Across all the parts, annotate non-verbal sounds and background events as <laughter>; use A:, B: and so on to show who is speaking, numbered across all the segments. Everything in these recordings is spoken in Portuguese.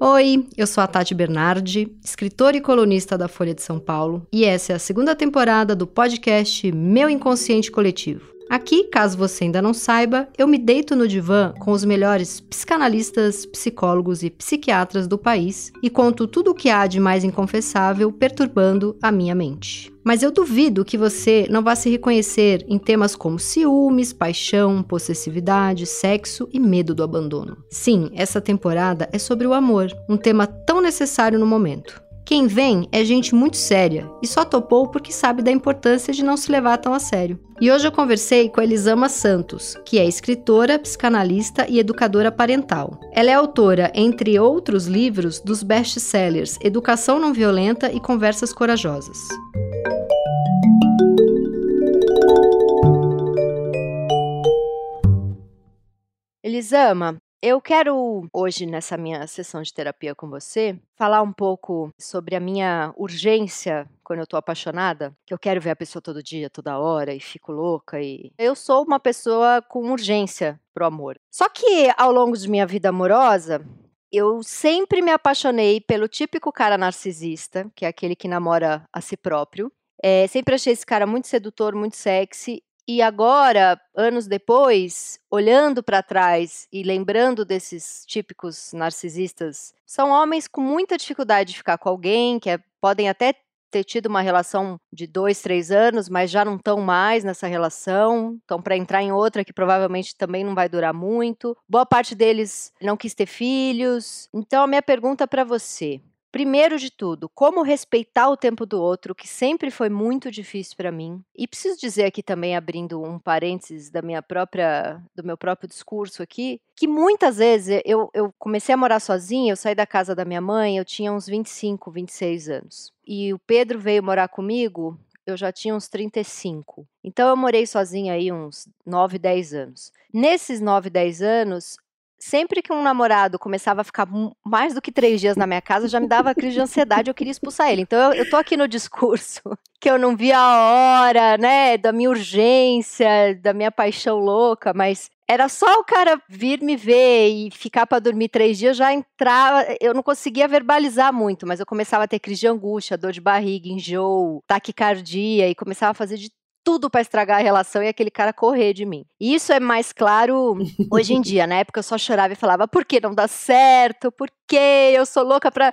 A: Oi, eu sou a Tati Bernardi, escritora e colunista da Folha de São Paulo, e essa é a segunda temporada do podcast Meu Inconsciente Coletivo. Aqui, caso você ainda não saiba, eu me deito no divã com os melhores psicanalistas, psicólogos e psiquiatras do país e conto tudo o que há de mais inconfessável perturbando a minha mente. Mas eu duvido que você não vá se reconhecer em temas como ciúmes, paixão, possessividade, sexo e medo do abandono. Sim, essa temporada é sobre o amor, um tema tão necessário no momento. Quem vem é gente muito séria e só topou porque sabe da importância de não se levar tão a sério. E hoje eu conversei com a Elisama Santos, que é escritora, psicanalista e educadora parental. Ela é autora, entre outros livros, dos best-sellers Educação Não Violenta e Conversas Corajosas. Elisama, eu quero hoje, nessa minha sessão de terapia com você, falar um pouco sobre a minha urgência quando eu tô apaixonada, que eu quero ver a pessoa todo dia, toda hora e fico louca e eu sou uma pessoa com urgência pro amor. Só que ao longo de minha vida amorosa, eu sempre me apaixonei pelo típico cara narcisista, que é aquele que namora a si próprio. É, sempre achei esse cara muito sedutor, muito sexy e agora, anos depois, olhando para trás e lembrando desses típicos narcisistas, são homens com muita dificuldade de ficar com alguém, que é, podem até ter tido uma relação de dois, três anos, mas já não estão mais nessa relação, estão para entrar em outra que provavelmente também não vai durar muito. Boa parte deles não quis ter filhos. Então, a minha pergunta para você: Primeiro de tudo, como respeitar o tempo do outro, que sempre foi muito difícil para mim. E preciso dizer aqui também, abrindo um parênteses da minha própria, do meu próprio discurso aqui, que muitas vezes eu, eu comecei a morar sozinha, eu saí da casa da minha mãe, eu tinha uns 25, 26 anos. E o Pedro veio morar comigo, eu já tinha uns 35. Então eu morei sozinha aí uns 9, 10 anos. Nesses 9, 10 anos, sempre que um namorado começava a ficar mais do que três dias na minha casa, já me dava crise de ansiedade, eu queria expulsar ele. Então eu, eu tô aqui no discurso <laughs> que eu não via a hora, né, da minha urgência, da minha paixão louca, mas era só o cara vir me ver e ficar para dormir três dias, já entrava. Eu não conseguia verbalizar muito, mas eu começava a ter crise de angústia, dor de barriga, enjoo, taquicardia e começava a fazer de tudo para estragar a relação e aquele cara correr de mim. E isso é mais claro hoje em <laughs> dia. Na época eu só chorava e falava: por que não dá certo? Por que eu sou louca pra,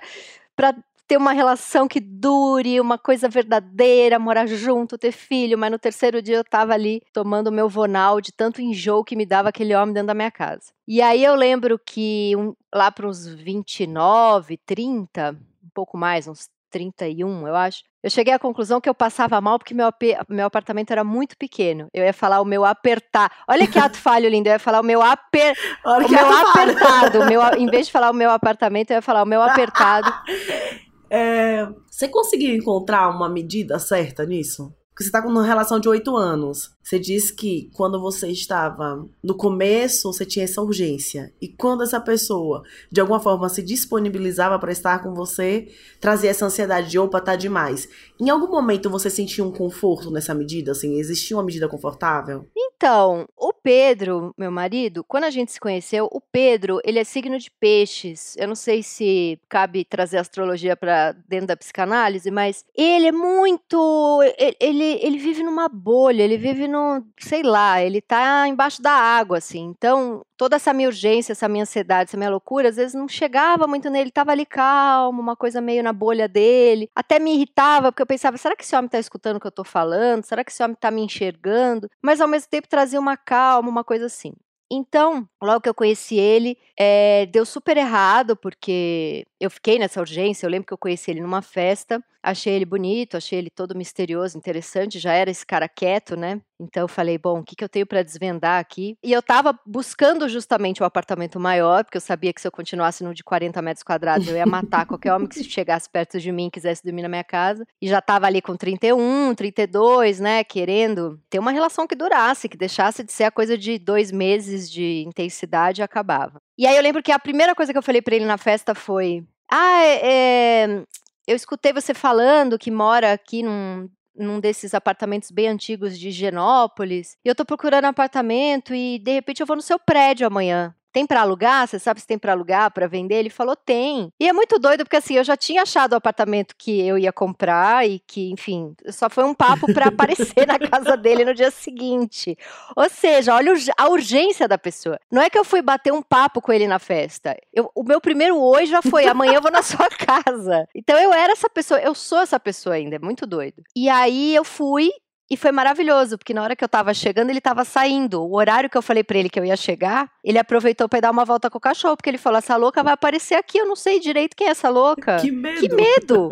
A: pra ter uma relação que dure, uma coisa verdadeira, morar junto, ter filho. Mas no terceiro dia eu tava ali tomando o meu vonal de tanto enjoo que me dava aquele homem dentro da minha casa. E aí eu lembro que um, lá para uns 29, 30, um pouco mais, uns 31, eu acho. Eu cheguei à conclusão que eu passava mal porque meu, meu apartamento era muito pequeno. Eu ia falar o meu apertar. Olha que ato <laughs> falho lindo. Eu ia falar o meu, aper... o meu apertado. Meu, em vez de falar o meu apartamento, eu ia falar o meu apertado. <laughs>
B: É, você conseguiu encontrar uma medida certa nisso? Porque você está com uma relação de oito anos. Você disse que quando você estava no começo, você tinha essa urgência. E quando essa pessoa, de alguma forma, se disponibilizava para estar com você, trazia essa ansiedade de opa, tá demais. Em algum momento você sentia um conforto nessa medida? Assim, existia uma medida confortável?
A: Então, o Pedro, meu marido, quando a gente se conheceu, o Pedro, ele é signo de peixes. Eu não sei se cabe trazer astrologia para dentro da psicanálise, mas ele é muito. Ele, ele vive numa bolha, ele vive no. sei lá, ele tá embaixo da água, assim. Então, toda essa minha urgência, essa minha ansiedade, essa minha loucura, às vezes não chegava muito nele, ele tava ali calmo, uma coisa meio na bolha dele. Até me irritava, porque eu pensava, será que esse homem tá escutando o que eu tô falando? Será que esse homem tá me enxergando? Mas ao mesmo tempo trazia uma calma, uma coisa assim. Então, logo que eu conheci ele, é, deu super errado, porque eu fiquei nessa urgência. Eu lembro que eu conheci ele numa festa, achei ele bonito, achei ele todo misterioso, interessante. Já era esse cara quieto, né? Então eu falei, bom, o que, que eu tenho para desvendar aqui? E eu estava buscando justamente o um apartamento maior, porque eu sabia que se eu continuasse no de 40 metros quadrados, eu ia matar qualquer homem que chegasse perto de mim e quisesse dormir na minha casa. E já estava ali com 31, 32, né? Querendo ter uma relação que durasse, que deixasse de ser a coisa de dois meses de intensidade e acabava. E aí eu lembro que a primeira coisa que eu falei para ele na festa foi: ah, é, é, eu escutei você falando que mora aqui num, num desses apartamentos bem antigos de Genópolis. E eu tô procurando apartamento e de repente eu vou no seu prédio amanhã. Tem para alugar? Você sabe se tem para alugar, para vender? Ele falou: tem. E é muito doido, porque assim, eu já tinha achado o apartamento que eu ia comprar e que, enfim, só foi um papo para <laughs> aparecer na casa dele no dia seguinte. Ou seja, olha a urgência da pessoa. Não é que eu fui bater um papo com ele na festa. Eu, o meu primeiro hoje já foi: amanhã eu vou na <laughs> sua casa. Então eu era essa pessoa, eu sou essa pessoa ainda, é muito doido. E aí eu fui e foi maravilhoso, porque na hora que eu tava chegando, ele tava saindo. O horário que eu falei para ele que eu ia chegar, ele aproveitou para dar uma volta com o cachorro, porque ele falou: essa louca vai aparecer aqui, eu não sei direito quem é essa louca.
B: Que medo!
A: Que medo!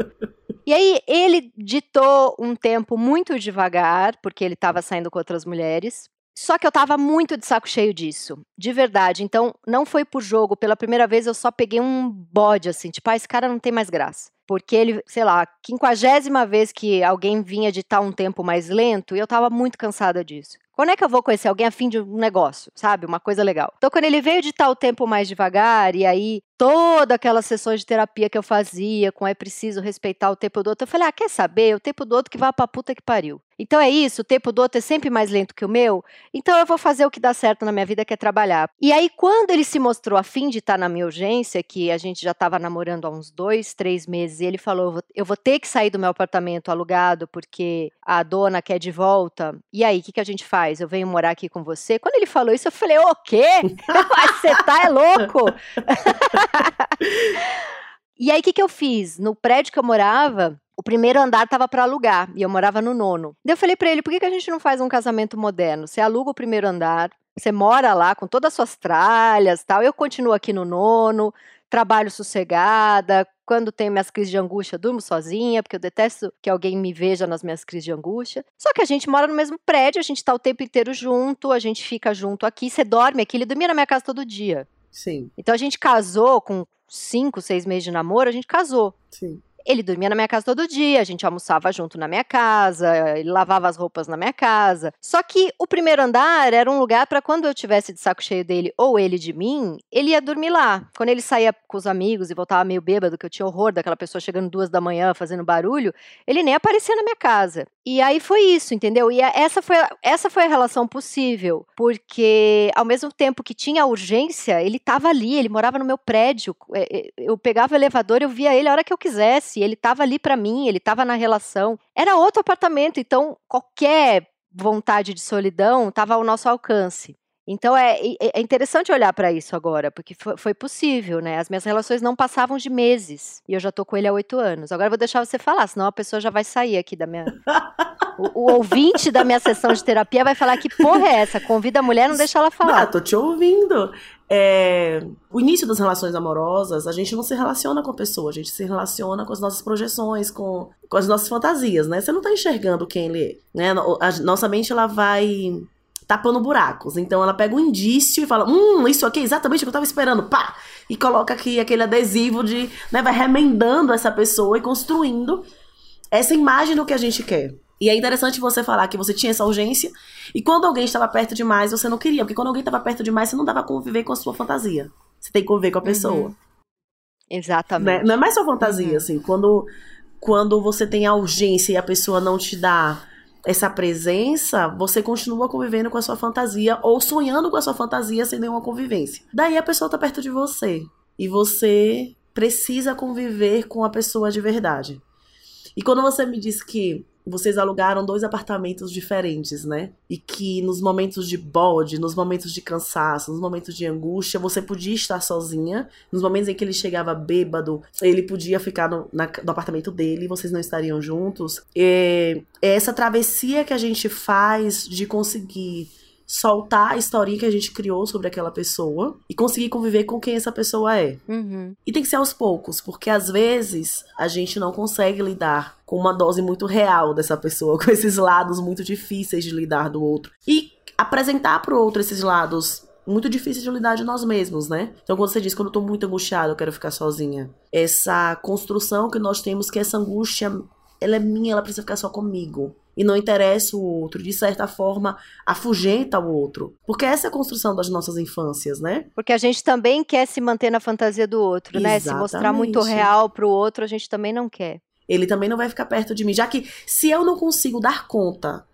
A: E aí ele ditou um tempo muito devagar, porque ele estava saindo com outras mulheres. Só que eu tava muito de saco cheio disso, de verdade. Então, não foi por jogo. Pela primeira vez, eu só peguei um bode, assim, tipo, ah, esse cara não tem mais graça. Porque ele, sei lá, quinquagésima vez que alguém vinha ditar um tempo mais lento, e eu tava muito cansada disso. Quando é que eu vou conhecer alguém a fim de um negócio, sabe? Uma coisa legal. Então, quando ele veio ditar o tempo mais devagar, e aí toda aquelas sessões de terapia que eu fazia, com é preciso respeitar o tempo do outro, eu falei, ah, quer saber? O tempo do outro que vai pra puta que pariu. Então é isso, o tempo do outro é sempre mais lento que o meu, então eu vou fazer o que dá certo na minha vida, que é trabalhar. E aí, quando ele se mostrou afim de estar na minha urgência, que a gente já estava namorando há uns dois, três meses, e ele falou: eu vou ter que sair do meu apartamento alugado porque a dona quer de volta. E aí, o que, que a gente faz? Eu venho morar aqui com você? Quando ele falou isso, eu falei: o quê? <laughs> Você tá é louco? <laughs> e aí, o que, que eu fiz? No prédio que eu morava, o primeiro andar estava para alugar e eu morava no nono. Daí eu falei para ele: por que, que a gente não faz um casamento moderno? Você aluga o primeiro andar, você mora lá com todas as suas tralhas tal. Eu continuo aqui no nono, trabalho sossegada. Quando tenho minhas crises de angústia, durmo sozinha, porque eu detesto que alguém me veja nas minhas crises de angústia. Só que a gente mora no mesmo prédio, a gente está o tempo inteiro junto, a gente fica junto aqui. Você dorme aqui, ele dormia na minha casa todo dia.
B: Sim.
A: Então a gente casou com cinco, seis meses de namoro, a gente casou.
B: Sim.
A: Ele dormia na minha casa todo dia, a gente almoçava junto na minha casa, ele lavava as roupas na minha casa. Só que o primeiro andar era um lugar para quando eu tivesse de saco cheio dele ou ele de mim, ele ia dormir lá. Quando ele saía com os amigos e voltava meio bêbado, que eu tinha horror daquela pessoa chegando duas da manhã fazendo barulho, ele nem aparecia na minha casa. E aí foi isso, entendeu? E essa foi, essa foi a relação possível, porque ao mesmo tempo que tinha urgência, ele estava ali, ele morava no meu prédio. É, é, eu pegava o elevador, eu via ele a hora que eu quisesse, ele estava ali para mim, ele estava na relação. Era outro apartamento, então qualquer vontade de solidão estava ao nosso alcance. Então é, é interessante olhar para isso agora, porque foi, foi, possível, né? As minhas relações não passavam de meses e eu já tô com ele há oito anos. Agora eu vou deixar você falar, senão a pessoa já vai sair aqui da minha. <laughs> o, o, ouvinte da minha sessão de terapia vai falar que porra é essa? Convida a mulher, não deixa ela falar.
B: Ah, tô te ouvindo. É, o início das relações amorosas, a gente não se relaciona com a pessoa, a gente se relaciona com as nossas projeções, com, com as nossas fantasias, né? Você não tá enxergando quem ele é, né? A, nossa mente, ela vai tapando buracos. Então ela pega um indício e fala: Hum, isso aqui é exatamente o que eu tava esperando. Pá! E coloca aqui aquele adesivo de. Né, vai remendando essa pessoa e construindo essa imagem do que a gente quer. E é interessante você falar que você tinha essa urgência e quando alguém estava perto demais, você não queria. Porque quando alguém estava perto demais, você não dava conviver com a sua fantasia. Você tem que conviver com a pessoa. Uhum.
A: Exatamente.
B: Né? Não é mais só fantasia, uhum. assim. Quando, quando você tem a urgência e a pessoa não te dá essa presença, você continua convivendo com a sua fantasia ou sonhando com a sua fantasia sem nenhuma convivência. Daí a pessoa tá perto de você e você precisa conviver com a pessoa de verdade. E quando você me diz que vocês alugaram dois apartamentos diferentes, né? E que nos momentos de bode, nos momentos de cansaço, nos momentos de angústia, você podia estar sozinha. Nos momentos em que ele chegava bêbado, ele podia ficar no, na, no apartamento dele, vocês não estariam juntos. É, é essa travessia que a gente faz de conseguir soltar a historinha que a gente criou sobre aquela pessoa e conseguir conviver com quem essa pessoa é.
A: Uhum.
B: E tem que ser aos poucos, porque às vezes a gente não consegue lidar com uma dose muito real dessa pessoa, <laughs> com esses lados muito difíceis de lidar do outro. E apresentar pro outro esses lados muito difíceis de lidar de nós mesmos, né? Então, quando você diz, quando eu tô muito angustiada, eu quero ficar sozinha. Essa construção que nós temos, que essa angústia, ela é minha, ela precisa ficar só comigo e não interessa o outro, de certa forma afugenta o outro. Porque essa é a construção das nossas infâncias, né?
A: Porque a gente também quer se manter na fantasia do outro, Exatamente. né? Se mostrar muito real pro outro, a gente também não quer.
B: Ele também não vai ficar perto de mim, já que se eu não consigo dar conta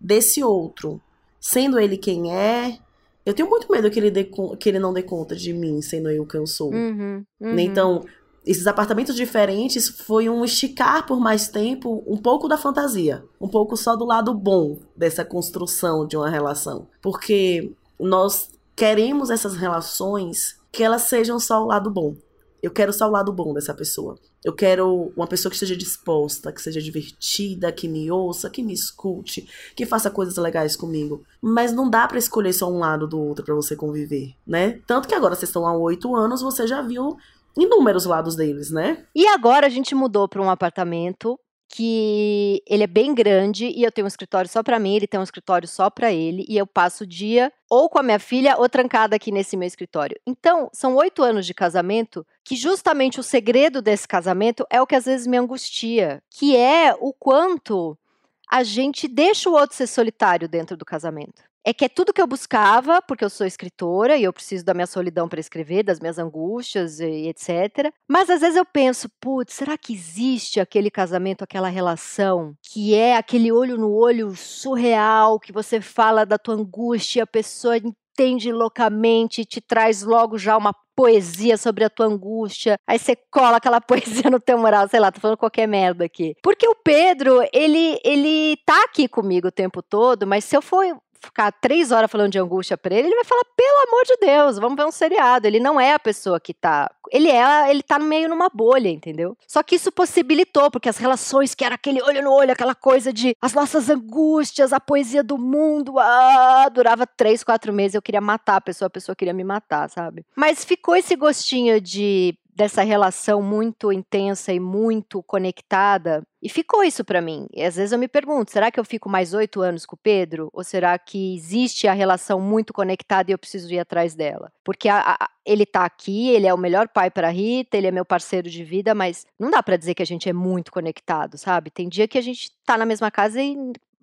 B: desse outro, sendo ele quem é, Eu tenho muito medo que ele, dê, que ele não dê conta de mim, sendo eu quem eu sou.
A: Uhum, uhum.
B: Então, esses apartamentos diferentes foi um esticar por mais tempo um pouco da fantasia, um pouco só do lado bom dessa construção de uma relação, porque nós queremos essas relações que elas sejam só o lado bom. Eu quero só o lado bom dessa pessoa. Eu quero uma pessoa que esteja disposta, que seja divertida, que me ouça, que me escute, que faça coisas legais comigo. Mas não dá para escolher só um lado do outro para você conviver, né? Tanto que agora vocês estão há oito anos, você já viu inúmeros lados deles, né?
A: E agora a gente mudou para um apartamento que ele é bem grande e eu tenho um escritório só para mim, ele tem um escritório só para ele e eu passo o dia ou com a minha filha ou trancada aqui nesse meu escritório. Então, são oito anos de casamento que justamente o segredo desse casamento é o que às vezes me angustia, que é o quanto a gente deixa o outro ser solitário dentro do casamento é que é tudo que eu buscava, porque eu sou escritora e eu preciso da minha solidão para escrever, das minhas angústias e etc. Mas às vezes eu penso, putz, será que existe aquele casamento, aquela relação que é aquele olho no olho surreal, que você fala da tua angústia, a pessoa entende loucamente, te traz logo já uma poesia sobre a tua angústia, aí você cola aquela <laughs> poesia no teu moral, sei lá, tô falando qualquer merda aqui. Porque o Pedro, ele, ele tá aqui comigo o tempo todo, mas se eu for ficar três horas falando de angústia pra ele, ele vai falar, pelo amor de Deus, vamos ver um seriado. Ele não é a pessoa que tá. Ele é, ele tá meio numa bolha, entendeu? Só que isso possibilitou, porque as relações que era aquele olho no olho, aquela coisa de as nossas angústias, a poesia do mundo, ah, durava três, quatro meses, eu queria matar a pessoa, a pessoa queria me matar, sabe? Mas ficou esse gostinho de dessa relação muito intensa e muito conectada. E ficou isso para mim. E às vezes eu me pergunto: será que eu fico mais oito anos com o Pedro? Ou será que existe a relação muito conectada e eu preciso ir atrás dela? Porque a, a, ele tá aqui, ele é o melhor pai para Rita, ele é meu parceiro de vida, mas não dá para dizer que a gente é muito conectado, sabe? Tem dia que a gente tá na mesma casa e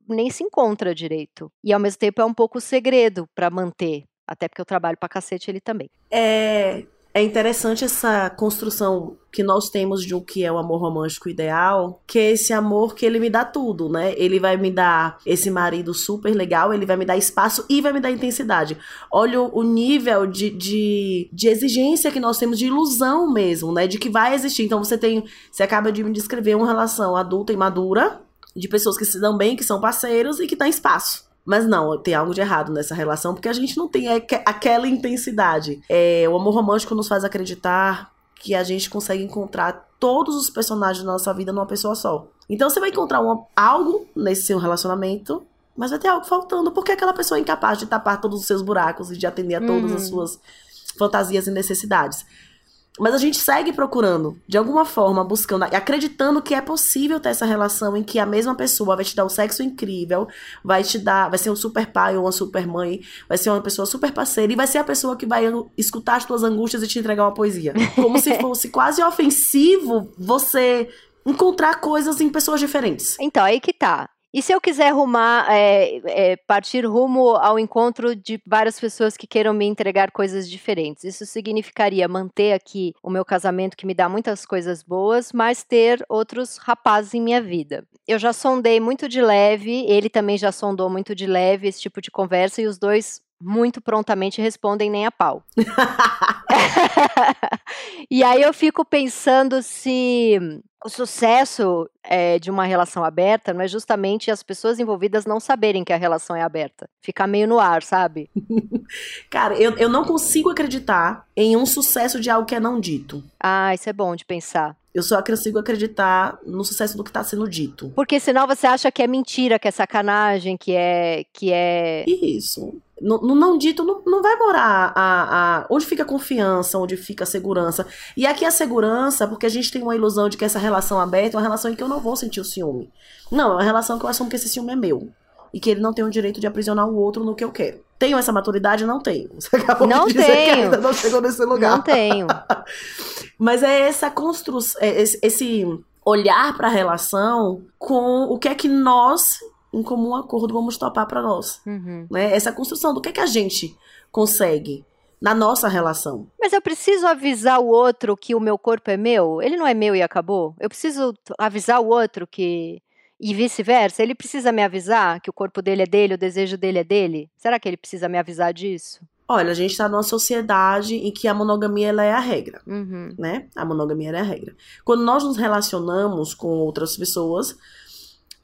A: nem se encontra direito. E ao mesmo tempo é um pouco o segredo para manter. Até porque eu trabalho pra cacete ele também.
B: É, é interessante essa construção que nós temos de o que é o amor romântico ideal, que é esse amor que ele me dá tudo, né? Ele vai me dar esse marido super legal, ele vai me dar espaço e vai me dar intensidade. Olha o nível de, de, de exigência que nós temos, de ilusão mesmo, né? De que vai existir. Então você tem. Você acaba de me descrever uma relação adulta e madura, de pessoas que se dão bem, que são parceiros e que tem espaço. Mas não, tem algo de errado nessa relação, porque a gente não tem aquela intensidade. É, o amor romântico nos faz acreditar que a gente consegue encontrar todos os personagens da nossa vida numa pessoa só. Então você vai encontrar uma, algo nesse seu relacionamento, mas vai ter algo faltando, porque aquela pessoa é incapaz de tapar todos os seus buracos e de atender a todas uhum. as suas fantasias e necessidades. Mas a gente segue procurando, de alguma forma, buscando, acreditando que é possível ter essa relação em que a mesma pessoa vai te dar um sexo incrível, vai te dar, vai ser um super pai ou uma super mãe, vai ser uma pessoa super parceira e vai ser a pessoa que vai escutar as tuas angústias e te entregar uma poesia. Como se <laughs> fosse quase ofensivo você encontrar coisas em pessoas diferentes.
A: Então, aí que tá. E se eu quiser rumar, é, é, partir rumo ao encontro de várias pessoas que queiram me entregar coisas diferentes? Isso significaria manter aqui o meu casamento que me dá muitas coisas boas, mas ter outros rapazes em minha vida. Eu já sondei muito de leve, ele também já sondou muito de leve esse tipo de conversa e os dois muito prontamente respondem nem a pau. <laughs> <laughs> e aí eu fico pensando se o sucesso é, de uma relação aberta não é justamente as pessoas envolvidas não saberem que a relação é aberta. Ficar meio no ar, sabe? <laughs>
B: Cara, eu, eu não consigo acreditar em um sucesso de algo que é não dito.
A: Ah, isso é bom de pensar.
B: Eu só consigo acreditar no sucesso do que está sendo dito.
A: Porque senão você acha que é mentira, que é sacanagem, que é. que é.
B: Isso. No, no não dito não, não vai morar a, a, onde fica a confiança, onde fica a segurança. E aqui a segurança, porque a gente tem uma ilusão de que essa relação aberta é uma relação em que eu não vou sentir o ciúme. Não, é uma relação que eu assumo que esse ciúme é meu. E que ele não tem o direito de aprisionar o outro no que eu quero. Tenho essa maturidade? Não tenho. <laughs>
A: Você acabou não de dizer tenho. que ainda
B: não chegou nesse lugar.
A: Não tenho. <laughs>
B: Mas é essa construção, é esse olhar para a relação com o que é que nós, em comum acordo, vamos topar para nós. Uhum. Né? Essa construção do que é que a gente consegue na nossa relação.
A: Mas eu preciso avisar o outro que o meu corpo é meu? Ele não é meu e acabou? Eu preciso avisar o outro que. E vice-versa? Ele precisa me avisar que o corpo dele é dele, o desejo dele é dele? Será que ele precisa me avisar disso?
B: Olha, a gente está numa sociedade em que a monogamia ela é a regra,
A: Uhum.
B: né? A monogamia é a regra. Quando nós nos relacionamos com outras pessoas,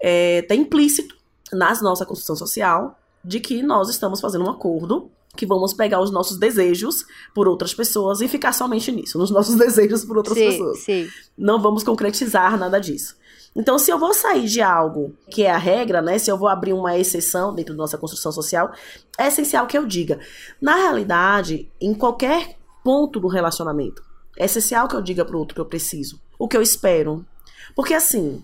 B: é, tá implícito na nossa construção social de que nós estamos fazendo um acordo que vamos pegar os nossos desejos por outras pessoas e ficar somente nisso, nos nossos <laughs> desejos por outras
A: sim,
B: pessoas.
A: sim.
B: Não vamos concretizar nada disso. Então, se eu vou sair de algo que é a regra, né? Se eu vou abrir uma exceção dentro da nossa construção social, é essencial que eu diga. Na realidade, em qualquer ponto do relacionamento, é essencial que eu diga pro outro que eu preciso, o que eu espero. Porque assim,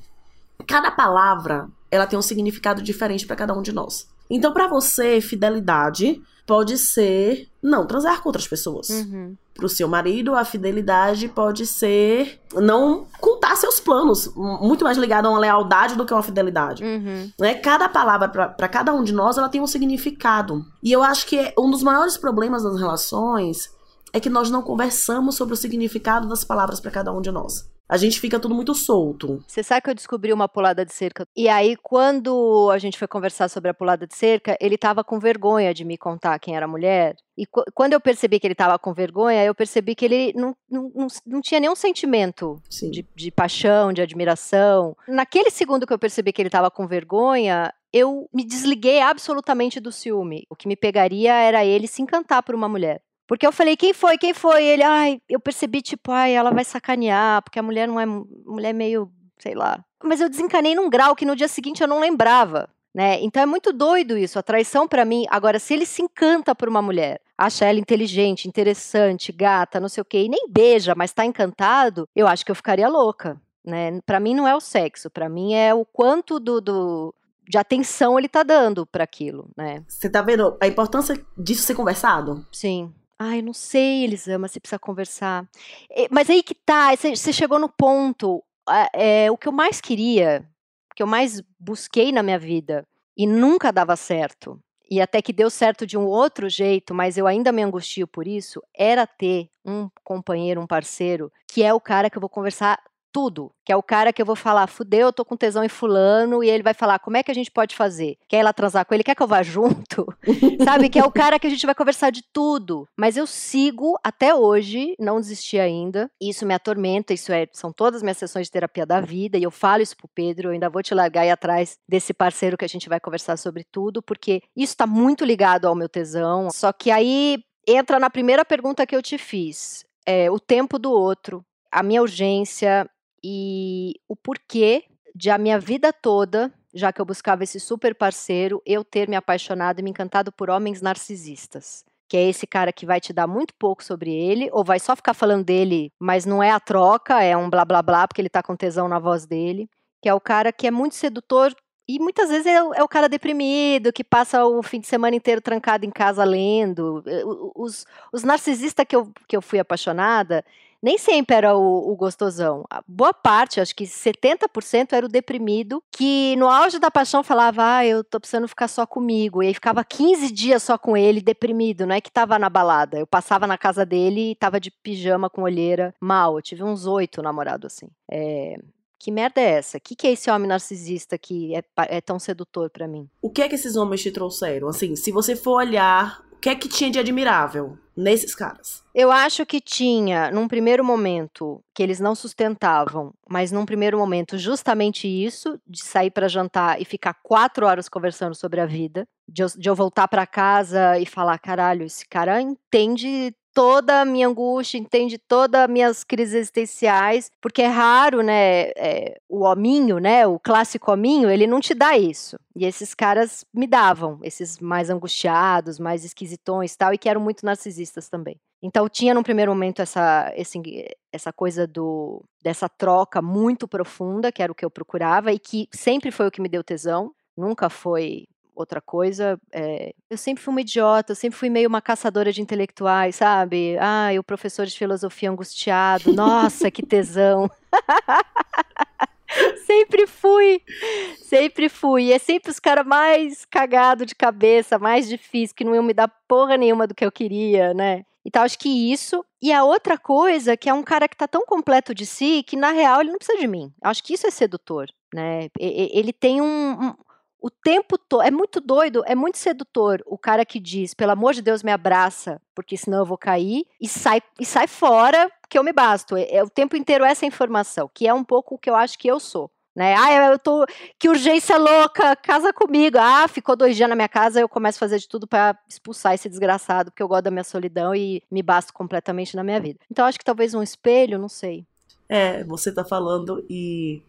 B: cada palavra, ela tem um significado diferente para cada um de nós. Então, para você, fidelidade pode ser não transar com outras pessoas.
A: Uhum.
B: Pro seu marido, a fidelidade pode ser não contar seus planos, muito mais ligado a uma lealdade do que uma fidelidade.
A: Uhum.
B: Né? Cada palavra, para cada um de nós, ela tem um significado. E eu acho que um dos maiores problemas das relações é que nós não conversamos sobre o significado das palavras para cada um de nós. A gente fica tudo muito solto.
A: Você sabe que eu descobri uma pulada de cerca? E aí, quando a gente foi conversar sobre a pulada de cerca, ele tava com vergonha de me contar quem era a mulher. E qu- quando eu percebi que ele tava com vergonha, eu percebi que ele não, não, não, não tinha nenhum sentimento de, de paixão, de admiração. Naquele segundo que eu percebi que ele tava com vergonha, eu me desliguei absolutamente do ciúme. O que me pegaria era ele se encantar por uma mulher. Porque eu falei, quem foi? Quem foi? Ele, ai, eu percebi, tipo, ai, ela vai sacanear, porque a mulher não é mulher meio, sei lá. Mas eu desencanei num grau que no dia seguinte eu não lembrava, né? Então é muito doido isso, a traição pra mim. Agora, se ele se encanta por uma mulher, acha ela inteligente, interessante, gata, não sei o quê, e nem beija, mas tá encantado, eu acho que eu ficaria louca, né? Pra mim não é o sexo, pra mim é o quanto do, do de atenção ele tá dando pra aquilo, né?
B: Você tá vendo a importância disso ser conversado?
A: Sim. Ai, não sei, Elisama, você precisa conversar. Eh, Mas aí que tá, você você chegou no ponto. é, o que eu mais queria, o que eu mais busquei na minha vida, e nunca dava certo, e até que deu certo de um outro jeito, mas eu ainda me angustio por isso, era ter um companheiro, um parceiro, que é o cara que eu vou conversar tudo. Que é o cara que eu vou falar, fudeu, eu tô com tesão em fulano, e ele vai falar, como é que a gente pode fazer? Quer ir lá transar com ele? Quer que eu vá junto? <laughs> Sabe? Que é o cara que a gente vai conversar de tudo. Mas eu sigo até hoje, não desisti ainda. Isso me atormenta, isso é, são todas as minhas sessões de terapia da vida, e eu falo isso pro Pedro, eu ainda vou te largar aí atrás desse parceiro que a gente vai conversar sobre tudo, porque isso tá muito ligado ao meu tesão. Só que aí entra na primeira pergunta que eu te fiz. É, o tempo do outro, a minha urgência e o porquê de a minha vida toda, já que eu buscava esse super parceiro, eu ter me apaixonado e me encantado por homens narcisistas. Que é esse cara que vai te dar muito pouco sobre ele, ou vai só ficar falando dele, mas não é a troca, é um blá blá blá, porque ele tá com tesão na voz dele. Que é o cara que é muito sedutor e muitas vezes é, o- é o cara deprimido, que passa o fim de semana inteiro trancado em casa lendo. Eh, Os, os narcisistas que eu, que eu fui apaixonada, nem sempre era o, o gostosão. A boa parte, acho que 70% era o deprimido, que no auge da paixão falava, ah, eu tô precisando ficar só comigo. E aí ficava 15 dias só com ele, deprimido, não é que tava na balada. Eu passava na casa dele e tava de pijama com olheira, mal. Eu tive uns oito namorados assim. É, que merda é essa? O que, que é esse homem narcisista que é, é tão sedutor pra mim?
B: O que é que esses homens te trouxeram? Assim, se você for olhar, o que é que tinha de admirável nesses caras?
A: Eu acho que tinha, num primeiro momento, que eles não sustentavam, mas num primeiro momento, justamente isso, de sair pra jantar e ficar quatro horas conversando sobre a vida, de eu, de eu voltar pra casa e falar: caralho, esse cara entende toda a minha angústia, entende todas as minhas crises existenciais, porque é raro, né, é, o hominho, né, o clássico hominho, ele não te dá isso. E esses caras me davam, esses mais angustiados, mais esquisitões tal, e que eram muito narcisistas também. Então tinha num primeiro momento essa, esse, essa coisa do dessa troca muito profunda, que era o que eu procurava e que sempre foi o que me deu tesão, nunca foi outra coisa. é, eu sempre fui uma idiota, eu sempre fui meio uma caçadora de intelectuais, sabe? Ah, o professor de filosofia angustiado, nossa, que tesão. <laughs> sempre fui, sempre fui. E é sempre os caras mais cagados de cabeça, mais difícil, que não iam me dar porra nenhuma do que eu queria, né? Então, acho que isso. E a outra coisa, que é um cara que tá tão completo de si, que na real ele não precisa de mim. Acho que isso é sedutor, né? Ele tem um- O tempo todo. É muito doido, é muito sedutor o cara que diz, pelo amor de Deus, me abraça, porque senão eu vou cair, e sai, e sai fora, que eu me basto. É, é o tempo inteiro essa informação, que é um pouco o que eu acho que eu sou. Né? Ah, eu tô. Que urgência louca, casa comigo. Ah, ficou dois dias na minha casa, eu começo a fazer de tudo para expulsar esse desgraçado, porque eu gosto da minha solidão e me basto completamente na minha vida. Então, acho que talvez um espelho, não sei.
B: É, você tá falando e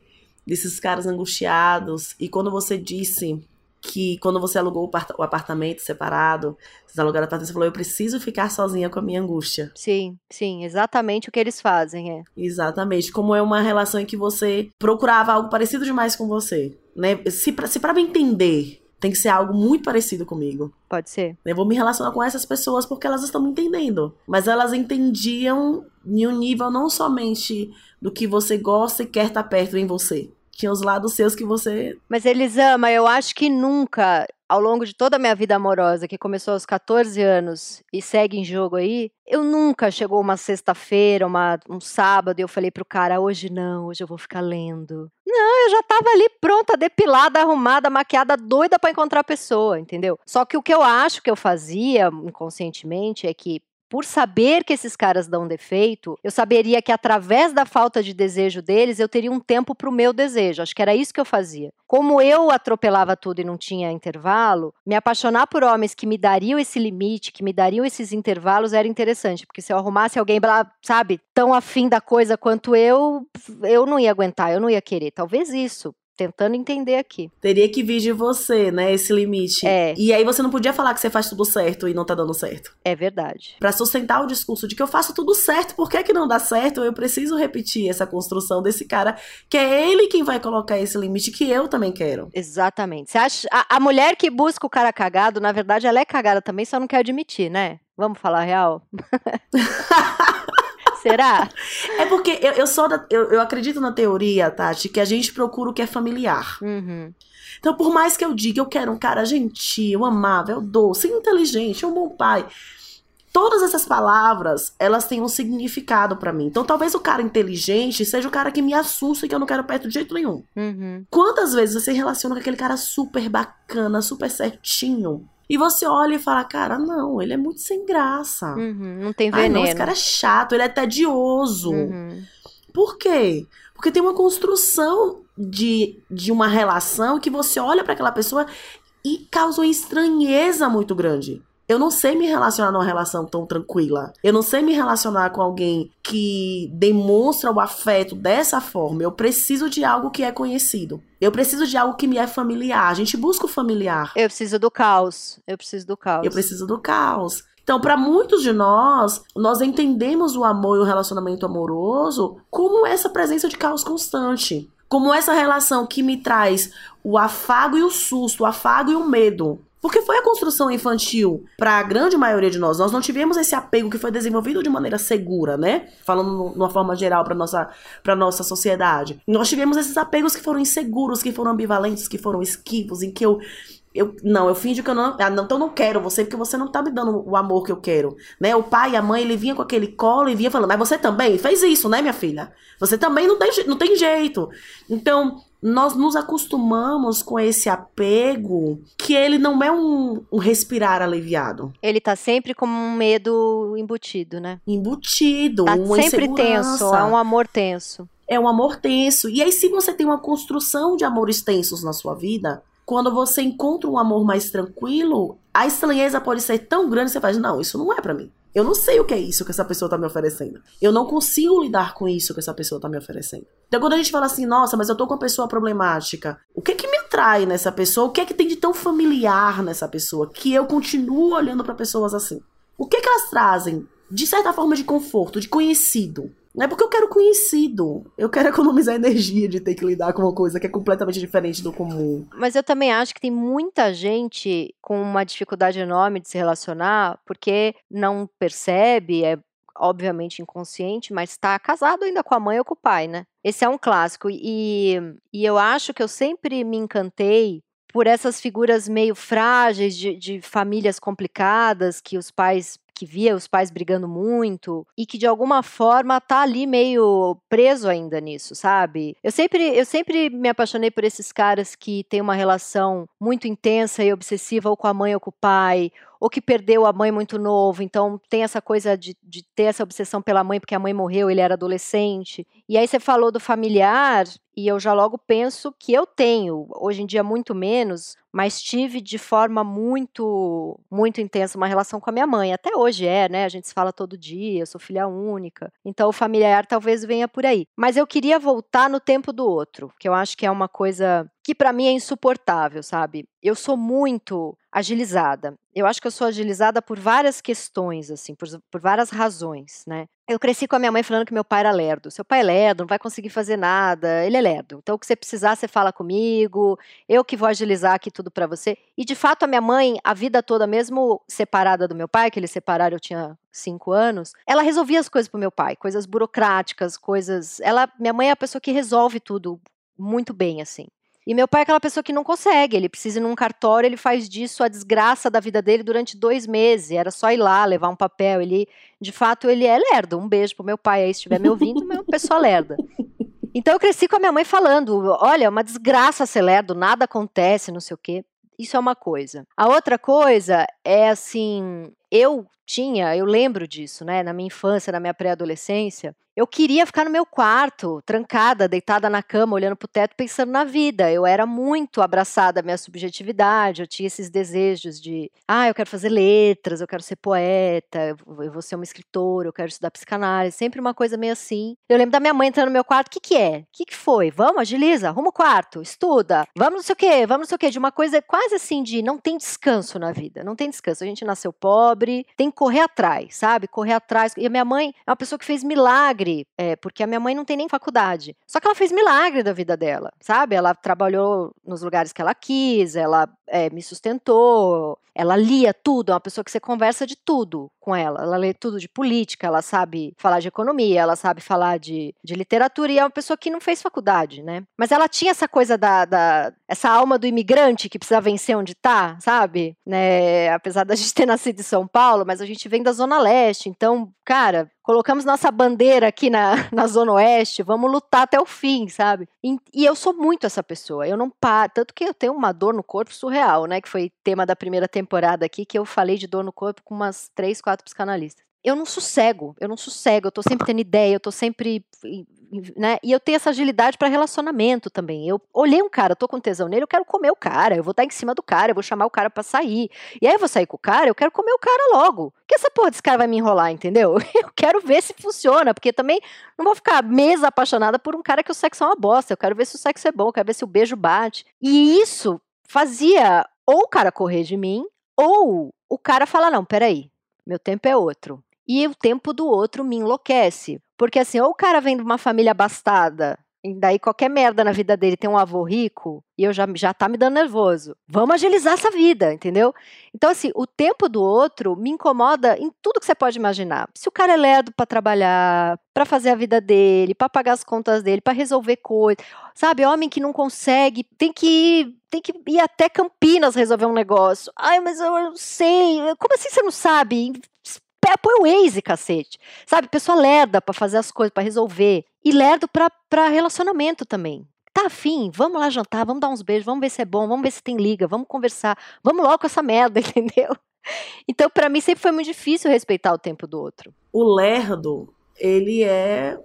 B: desses caras angustiados, e quando você disse que quando você alugou o apartamento separado, você alugou apartamento, você falou, eu preciso ficar sozinha com a minha angústia.
A: Sim, sim, exatamente o que eles fazem, é.
B: Exatamente, como é uma relação em que você procurava algo parecido demais com você, né? Se pra, se pra me entender, tem que ser algo muito parecido comigo.
A: Pode ser.
B: Eu vou me relacionar com essas pessoas porque elas estão me entendendo. Mas elas entendiam em um nível não somente do que você gosta e quer estar perto em você, tinha os lados seus que você.
A: Mas eles amam, eu acho que nunca, ao longo de toda a minha vida amorosa, que começou aos 14 anos e segue em jogo aí, eu nunca chegou uma sexta-feira, uma, um sábado, e eu falei pro cara, hoje não, hoje eu vou ficar lendo. Não, eu já tava ali pronta, depilada, arrumada, maquiada, doida para encontrar a pessoa, entendeu? Só que o que eu acho que eu fazia inconscientemente é que por saber que esses caras dão defeito, eu saberia que através da falta de desejo deles, eu teria um tempo para o meu desejo. Acho que era isso que eu fazia. Como eu atropelava tudo e não tinha intervalo, me apaixonar por homens que me dariam esse limite, que me dariam esses intervalos, era interessante. Porque se eu arrumasse alguém, sabe, tão afim da coisa quanto eu, eu não ia aguentar, eu não ia querer. Talvez isso tentando entender aqui.
B: Teria que vir de você, né, esse limite.
A: É.
B: E aí você não podia falar que você faz tudo certo e não tá dando certo.
A: É verdade.
B: Para sustentar o discurso de que eu faço tudo certo, por que que não dá certo? Eu preciso repetir essa construção desse cara, que é ele quem vai colocar esse limite que eu também quero.
A: Exatamente. Você acha a, a mulher que busca o cara cagado, na verdade ela é cagada também, só não quer admitir, né? Vamos falar real? <laughs> Será?
B: É porque eu, eu sou da, eu, eu, acredito na teoria, Tati, que a gente procura o que é familiar.
A: Uhum.
B: Então, por mais que eu diga, eu quero um cara gentil, amável, doce, inteligente, um bom pai. Todas essas palavras, elas têm um significado para mim. Então, talvez o cara inteligente seja o cara que me assusta e que eu não quero perto de jeito nenhum.
A: Uhum.
B: Quantas vezes você se relaciona com aquele cara super bacana, super certinho? E você olha e fala, cara, não, ele é muito sem graça.
A: Uhum, não tem veneno.
B: Ah, não, esse cara é chato, ele é tedioso.
A: Uhum.
B: Por quê? Porque tem uma construção de, de uma relação que você olha para aquela pessoa e causa uma estranheza muito grande. Eu não sei me relacionar numa relação tão tranquila. Eu não sei me relacionar com alguém que demonstra o afeto dessa forma. Eu preciso de algo que é conhecido. Eu preciso de algo que me é familiar. A gente busca o familiar.
A: Eu preciso do caos. Eu preciso do caos.
B: Eu preciso do caos. Então, para muitos de nós, nós entendemos o amor e o relacionamento amoroso como essa presença de caos constante. Como essa relação que me traz o afago e o susto, o afago e o medo. Porque foi a construção infantil para a grande maioria de nós. Nós não tivemos esse apego que foi desenvolvido de maneira segura, né? Falando de uma forma geral para nossa para nossa sociedade. Nós tivemos esses apegos que foram inseguros, que foram ambivalentes, que foram esquivos, em que eu eu, não, eu finjo que eu não. Ah, não, então não quero você, porque você não tá me dando o amor que eu quero. Né? O pai e a mãe, ele vinha com aquele colo e vinha falando, mas você também fez isso, né, minha filha? Você também não tem, não tem jeito. Então, nós nos acostumamos com esse apego que ele não é um, um, respirar aliviado.
A: Ele tá sempre com um medo embutido, né?
B: Embutido,
A: tá
B: uma
A: sempre tenso, é um amor tenso.
B: É um amor tenso. E aí, se você tem uma construção de amores tensos na sua vida, quando você encontra um amor mais tranquilo, a estranheza pode ser tão grande que você faz, não, isso não é para mim. Eu não sei o que é isso que essa pessoa tá me oferecendo. Eu não consigo lidar com isso que essa pessoa tá me oferecendo. Então, quando a gente fala assim, nossa, mas eu tô com uma pessoa problemática, o que que me atrai nessa pessoa? O que é que tem de tão familiar nessa pessoa que eu continuo olhando para pessoas assim? O que que elas trazem de certa forma de conforto, de conhecido? Não é porque eu quero conhecido. Eu quero economizar <laughs> energia de ter que lidar com uma coisa que é completamente diferente do comum.
A: Mas eu também acho que tem muita gente com uma dificuldade enorme de se relacionar porque não percebe, é obviamente inconsciente, mas está casado ainda com a mãe ou com o pai, né? Esse é um clássico. E, e eu acho que eu sempre me encantei por essas figuras meio frágeis de, de famílias complicadas que os pais que via os pais brigando muito e que de alguma forma tá ali meio preso ainda nisso, sabe? Eu sempre, eu sempre me apaixonei por esses caras que têm uma relação muito intensa e obsessiva ou com a mãe ou com o pai, ou que perdeu a mãe muito novo, então tem essa coisa de, de ter essa obsessão pela mãe, porque a mãe morreu, ele era adolescente. E aí você falou do familiar, e eu já logo penso que eu tenho, hoje em dia muito menos, mas tive de forma muito, muito intensa uma relação com a minha mãe. Até hoje é, né? A gente se fala todo dia, eu sou filha única. Então o familiar talvez venha por aí. Mas eu queria voltar no tempo do outro, que eu acho que é uma coisa que para mim é insuportável, sabe? Eu sou muito agilizada. Eu acho que eu sou agilizada por várias questões, assim, por, por várias razões, né? Eu cresci com a minha mãe falando que meu pai era lerdo. Seu pai é lerdo, não vai conseguir fazer nada, ele é lerdo. Então, o que você precisar, você fala comigo, eu que vou agilizar aqui tudo para você. E, de fato, a minha mãe, a vida toda, mesmo separada do meu pai, que eles separaram, eu tinha cinco anos, ela resolvia as coisas pro meu pai, coisas burocráticas, coisas. Ela, minha mãe é a pessoa que resolve tudo muito bem, assim. E meu pai é aquela pessoa que não consegue, ele precisa ir num cartório, ele faz disso a desgraça da vida dele durante dois meses. Era só ir lá, levar um papel. Ele, de fato, ele é lerdo. Um beijo pro meu pai aí, se estiver me ouvindo, é uma pessoa lerda. <laughs> Então eu cresci com a minha mãe falando: olha, é uma desgraça ser lerdo, nada acontece, não sei o quê. Isso é uma coisa. A outra coisa é assim, eu tinha, eu lembro disso, né, na minha infância, na minha pré-adolescência, eu queria ficar no meu quarto, trancada, deitada na cama, olhando para o teto, pensando na vida. Eu era muito abraçada à minha subjetividade, eu tinha esses desejos de, ah, eu quero fazer letras, eu quero ser poeta, eu vou ser uma escritora, eu quero estudar psicanálise, sempre uma coisa meio assim. Eu lembro da minha mãe entrando no meu quarto, o que que é? O que que foi? Vamos, agiliza, arruma o quarto, estuda, vamos não sei o quê, vamos não sei o quê, de uma coisa quase assim de não tem descanso na vida, não tem descanso. A gente nasceu pobre, tem que correr atrás, sabe? Correr atrás. E a minha mãe é uma pessoa que fez milagre milagre, é, porque a minha mãe não tem nem faculdade. Só que ela fez milagre da vida dela, sabe? Ela trabalhou nos lugares que ela quis, ela é, me sustentou, ela lia tudo, é uma pessoa que você conversa de tudo com ela. Ela lê tudo de política, ela sabe falar de economia, ela sabe falar de, de literatura, e é uma pessoa que não fez faculdade, né? Mas ela tinha essa coisa da, da essa alma do imigrante que precisa vencer onde tá, sabe? Né? Apesar da <laughs> gente ter nascido em São Paulo, mas a gente vem da Zona Leste, então, cara, colocamos nossa bandeira aqui na, <laughs> na Zona Oeste, vamos lutar até o fim, sabe? E, e eu sou muito essa pessoa, eu não paro, tanto que eu tenho uma dor no corpo surreal, né? Que foi tema da primeira temporada aqui, que eu falei de dor no corpo com umas três, quatro psicanalistas eu não sossego, eu não sossego, eu tô sempre tendo ideia, eu tô sempre. Né? E eu tenho essa agilidade para relacionamento também. Eu olhei um cara, eu tô com tesão nele, eu quero comer o cara, eu vou estar em cima do cara, eu vou chamar o cara para sair. E aí eu vou sair com o cara, eu quero comer o cara logo. Que essa porra desse cara vai me enrolar, entendeu? <laughs> Eu quero ver se funciona, porque também não vou ficar meses apaixonada por um cara que o sexo é uma bosta. Eu quero ver se o sexo é bom, eu quero ver se o beijo bate. E isso fazia ou o cara correr de mim, ou o cara falar: não, peraí, meu tempo é outro e o tempo do outro me enlouquece. Porque assim, ou o cara vem de uma família abastada, e daí qualquer merda na vida dele tem um avô rico, e eu já, já tá me dando nervoso. Vamos agilizar essa vida, entendeu? Então, assim, o tempo do outro me incomoda em tudo que você pode imaginar. Se o cara é lerdo para trabalhar, para fazer a vida dele, para pagar as contas dele, para resolver coisas, sabe? Homem que não consegue, tem que ir, tem que ir até Campinas resolver um negócio. Ai, mas eu não sei. Como assim você não sabe? Põe o Waze, cacete. Sabe, pessoa lerda para fazer as coisas, para resolver. E lerdo para relacionamento também. Tá afim? Vamos lá jantar, vamos dar uns beijos, vamos ver se é bom, vamos ver se tem liga, vamos conversar, vamos logo com essa merda, <laughs> entendeu? Então, para mim, sempre foi muito difícil respeitar o tempo do outro.
B: O lerdo, ele é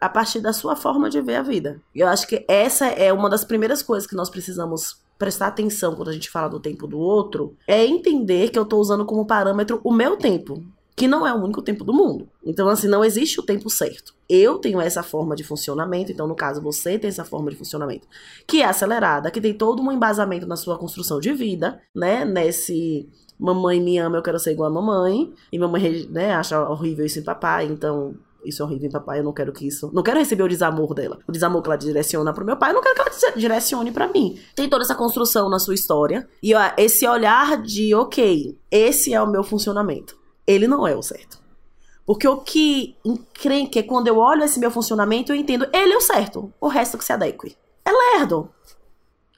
B: a partir da sua forma de ver a vida. Eu acho que essa é uma das primeiras coisas que nós precisamos prestar atenção quando a gente fala do tempo do outro, é entender que eu estou usando como parâmetro o meu tempo que não é o único tempo do mundo. Então, assim, não existe o tempo certo. Eu tenho essa forma de funcionamento, então, no caso, você tem essa forma de funcionamento, que é acelerada, que tem todo um embasamento na sua construção de vida, né? Nesse mamãe me ama, eu quero ser igual a mamãe, e mamãe, né, acha horrível isso em papai, então isso é horrível em papai, eu não quero que isso. Não quero receber o desamor dela. O desamor que ela direciona pro meu pai, eu não quero que ela direcione para mim. Tem toda essa construção na sua história. E ó, esse olhar de, ok, esse é o meu funcionamento ele não é o certo. Porque o que encrenca é quando eu olho esse meu funcionamento, eu entendo, ele é o certo, o resto que se adeque. É lerdo.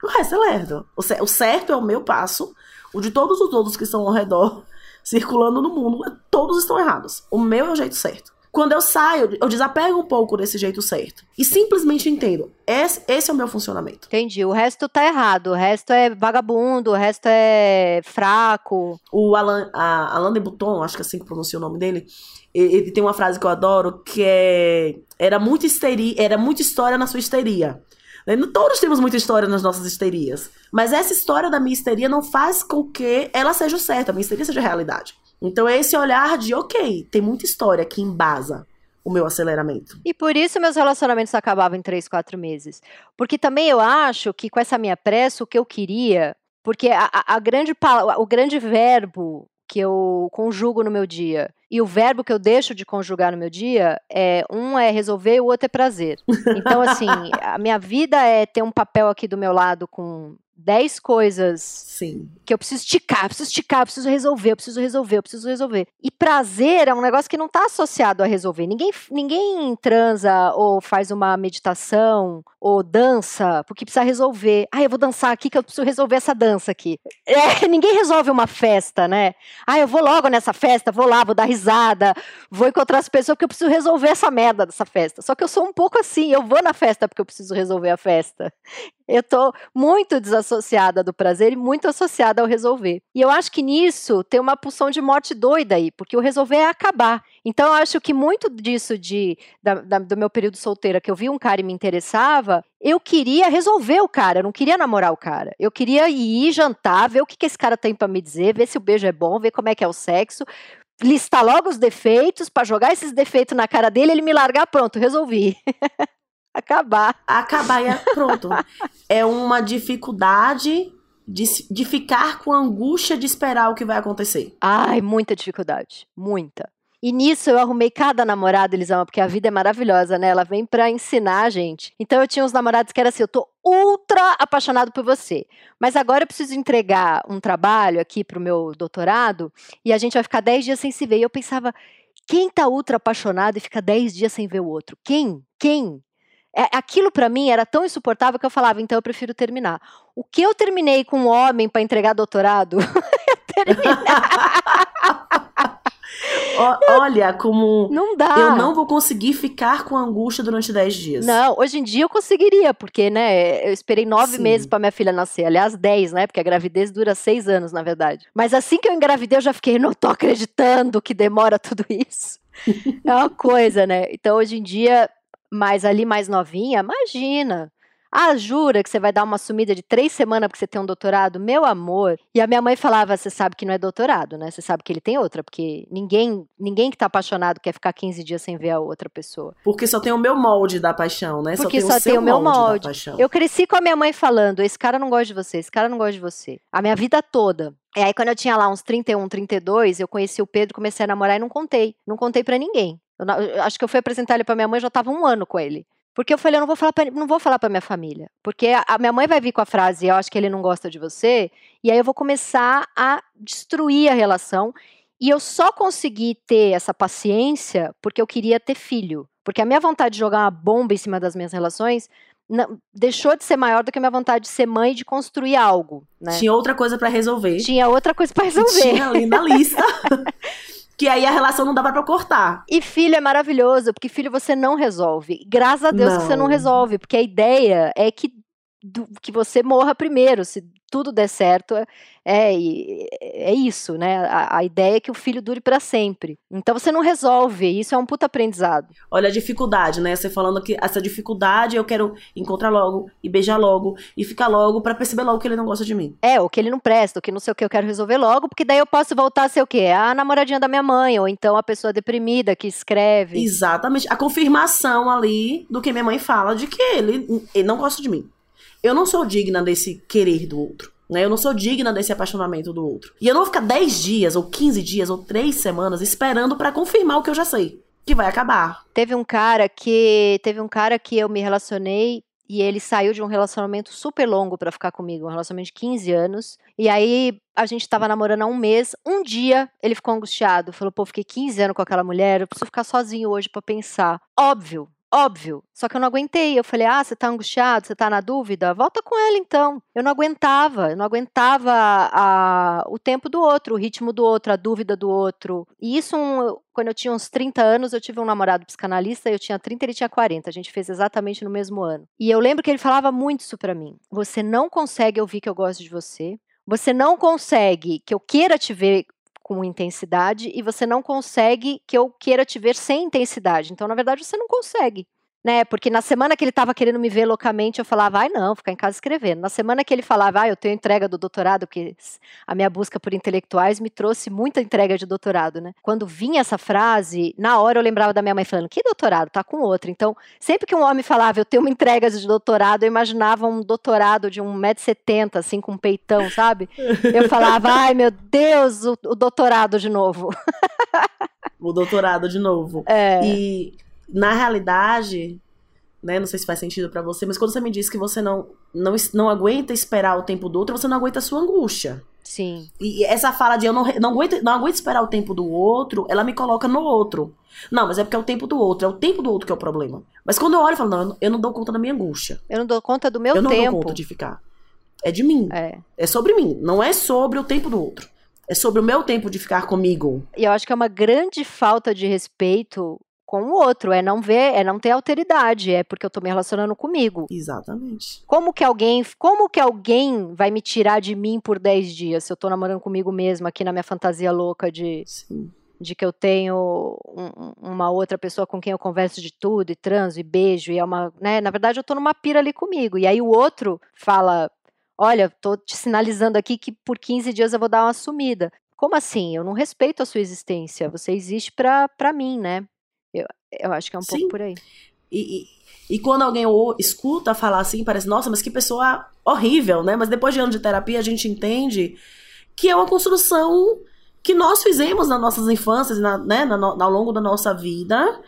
B: O resto é lerdo. O certo é o meu passo, o de todos os outros que estão ao redor <laughs> circulando no mundo, todos estão errados. O meu é o jeito certo. Quando eu saio, eu desapego um pouco desse jeito certo. E simplesmente entendo. Esse, esse é o meu funcionamento.
A: Entendi. O resto tá errado. O resto é vagabundo, o resto é fraco.
B: O Alan, a, Alain de Bouton, acho que é assim que pronuncia o nome dele, ele, ele tem uma frase que eu adoro, que é... Era muita histeria, era muita história na sua histeria. Né? Todos temos muita história nas nossas histerias. Mas essa história da minha histeria não faz com que ela seja certa, a minha histeria seja realidade. Então é esse olhar de, ok, tem muita história que embasa o meu aceleramento.
A: E por isso meus relacionamentos acabavam em três, quatro meses. Porque também eu acho que com essa minha pressa, o que eu queria. Porque a, a grande, o grande verbo que eu conjugo no meu dia e o verbo que eu deixo de conjugar no meu dia é um é resolver e o outro é prazer. Então, assim, <laughs> a minha vida é ter um papel aqui do meu lado com 10 coisas
B: Sim.
A: que eu preciso esticar, eu preciso esticar, eu preciso resolver, eu preciso resolver, eu preciso resolver. E prazer é um negócio que não está associado a resolver. Ninguém, ninguém transa ou faz uma meditação ou dança porque precisa resolver. Ah, eu vou dançar aqui que eu preciso resolver essa dança aqui. É, <laughs> ninguém resolve uma festa, né? Ah, eu vou logo nessa festa, vou lá, vou dar risada, vou encontrar as pessoas porque eu preciso resolver essa merda dessa festa. Só que eu sou um pouco assim, eu vou na festa porque eu preciso resolver a festa. Eu tô muito desassociada do prazer e muito associada ao resolver. E eu acho que nisso tem uma pulsão de morte doida aí, porque o resolver é acabar. Então eu acho que muito disso de, da, da, do meu período solteira, que eu vi um cara e me interessava, eu queria resolver o cara, eu não queria namorar o cara. Eu queria ir jantar, ver o que, que esse cara tem para me dizer, ver se o beijo é bom, ver como é que é o sexo, listar logo os defeitos, para jogar esses defeitos na cara dele, ele me largar, pronto, resolvi. <laughs> acabar.
B: Acabar e é pronto. <laughs> é uma dificuldade de, de ficar com angústia de esperar o que vai acontecer.
A: Ai, muita dificuldade. Muita. E nisso eu arrumei cada namorado, Elisama, porque a vida é maravilhosa, né? Ela vem pra ensinar a gente. Então eu tinha uns namorados que era assim: eu tô ultra apaixonado por você, mas agora eu preciso entregar um trabalho aqui pro meu doutorado e a gente vai ficar 10 dias sem se ver. E eu pensava: quem tá ultra apaixonado e fica 10 dias sem ver o outro? Quem? Quem? É, aquilo para mim era tão insuportável que eu falava, então eu prefiro terminar. O que eu terminei com um homem para entregar doutorado? <laughs> <laughs>
B: Olha, como
A: não dá.
B: eu não vou conseguir ficar com angústia durante 10 dias.
A: Não, hoje em dia eu conseguiria, porque, né, eu esperei nove Sim. meses para minha filha nascer. Aliás, 10, né? Porque a gravidez dura seis anos, na verdade. Mas assim que eu engravidei, eu já fiquei, não tô acreditando que demora tudo isso. é uma coisa, né? Então, hoje em dia, mas ali mais novinha, imagina. Ah, jura que você vai dar uma sumida de três semanas porque você tem um doutorado? Meu amor. E a minha mãe falava: você sabe que não é doutorado, né? Você sabe que ele tem outra, porque ninguém ninguém que tá apaixonado quer ficar 15 dias sem ver a outra pessoa.
B: Porque só tem o meu molde da paixão, né?
A: Porque
B: só tem,
A: só o, tem o meu molde. molde. Eu cresci com a minha mãe falando: esse cara não gosta de você, esse cara não gosta de você. A minha vida toda. E aí, quando eu tinha lá uns 31, 32, eu conheci o Pedro, comecei a namorar e não contei. Não contei para ninguém. Eu, eu, acho que eu fui apresentar ele pra minha mãe, já tava um ano com ele. Porque eu falei, eu não vou falar pra, não vou falar pra minha família. Porque a, a, minha mãe vai vir com a frase, eu acho que ele não gosta de você, e aí eu vou começar a destruir a relação. E eu só consegui ter essa paciência porque eu queria ter filho. Porque a minha vontade de jogar uma bomba em cima das minhas relações não, deixou de ser maior do que a minha vontade de ser mãe e de construir algo. Né?
B: Tinha outra coisa para resolver.
A: Tinha outra coisa para resolver.
B: Tinha ali na lista. <laughs> que aí a relação não dava para cortar.
A: E filho é maravilhoso, porque filho você não resolve. Graças a Deus não. que você não resolve, porque a ideia é que do, que você morra primeiro. Se tudo der certo, é, é, é isso, né? A, a, ideia é que o filho dure para sempre. Então você não resolve, isso é um puta aprendizado.
B: Olha a dificuldade, né? Você falando que essa dificuldade eu quero encontrar logo e beijar logo e ficar logo para perceber logo que ele não gosta de mim.
A: É, ou que ele não presta, ou que não sei o que eu quero resolver logo, porque daí eu posso voltar a ser o quê? A namoradinha da minha mãe, ou então a pessoa deprimida que escreve.
B: Exatamente. A confirmação ali do que minha mãe fala de que ele, ele não gosta de mim. Eu não sou digna desse querer do outro. Né? Eu não sou digna desse apaixonamento do outro. E eu não vou ficar 10 dias, ou 15 dias, ou 3 semanas esperando para confirmar o que eu já sei. Que vai acabar.
A: Teve um cara que. Teve um cara que eu me relacionei e ele saiu de um relacionamento super longo para ficar comigo, um relacionamento de 15 anos. E aí a gente tava namorando há um mês. Um dia ele ficou angustiado, falou: "Pô, fiquei 15 anos com aquela mulher, eu preciso ficar sozinho hoje para pensar". Óbvio, Óbvio. Só que eu não aguentei. Eu falei: ah, você tá angustiado, você tá na dúvida? Volta com ela então. Eu não aguentava. Eu não aguentava a, o tempo do outro, o ritmo do outro, a dúvida do outro. E isso, um, quando eu tinha uns 30 anos, eu tive um namorado psicanalista, eu tinha 30, ele tinha 40. A gente fez exatamente no mesmo ano. E eu lembro que ele falava muito isso pra mim. Você não consegue ouvir que eu gosto de você. Você não consegue que eu queira te ver com intensidade e você não consegue que eu queira te ver sem intensidade. Então, na verdade, você não consegue né? Porque na semana que ele estava querendo me ver loucamente, eu falava, ai não, ficar em casa escrevendo. Na semana que ele falava, ai, eu tenho entrega do doutorado, que a minha busca por intelectuais me trouxe muita entrega de doutorado, né? Quando vinha essa frase, na hora eu lembrava da minha mãe falando, que doutorado? Tá com outro. Então, sempre que um homem falava, eu tenho uma entrega de doutorado, eu imaginava um doutorado de 1,70m, assim, com um peitão, sabe? Eu falava, ai meu Deus, o, o doutorado de novo. <laughs>
B: o doutorado de novo.
A: É.
B: E na realidade, né, não sei se faz sentido para você, mas quando você me diz que você não, não, não aguenta esperar o tempo do outro, você não aguenta a sua angústia.
A: Sim.
B: E essa fala de eu não, não, aguento, não aguento esperar o tempo do outro, ela me coloca no outro. Não, mas é porque é o tempo do outro, é o tempo do outro que é o problema. Mas quando eu olho, eu falo, não, eu não dou conta da minha angústia.
A: Eu não dou conta do meu tempo.
B: Eu não
A: tempo.
B: dou conta de ficar. É de mim.
A: É.
B: é sobre mim, não é sobre o tempo do outro. É sobre o meu tempo de ficar comigo.
A: E eu acho que é uma grande falta de respeito com o outro, é não ver, é não ter alteridade, é porque eu tô me relacionando comigo.
B: Exatamente.
A: Como que alguém, como que alguém vai me tirar de mim por 10 dias se eu tô namorando comigo mesma aqui na minha fantasia louca de
B: Sim.
A: de que eu tenho um, uma outra pessoa com quem eu converso de tudo e transo e beijo e é uma, né, na verdade eu tô numa pira ali comigo. E aí o outro fala: "Olha, tô te sinalizando aqui que por 15 dias eu vou dar uma sumida". Como assim? Eu não respeito a sua existência. Você existe pra, pra mim, né? Eu, acho que é um
B: Sim.
A: pouco por aí.
B: E, e, e quando alguém ou, escuta falar assim, parece, nossa, mas que pessoa horrível, né? Mas depois de anos de terapia, a gente entende que é uma construção que nós fizemos nas nossas infâncias, na, né, na, ao longo da nossa vida,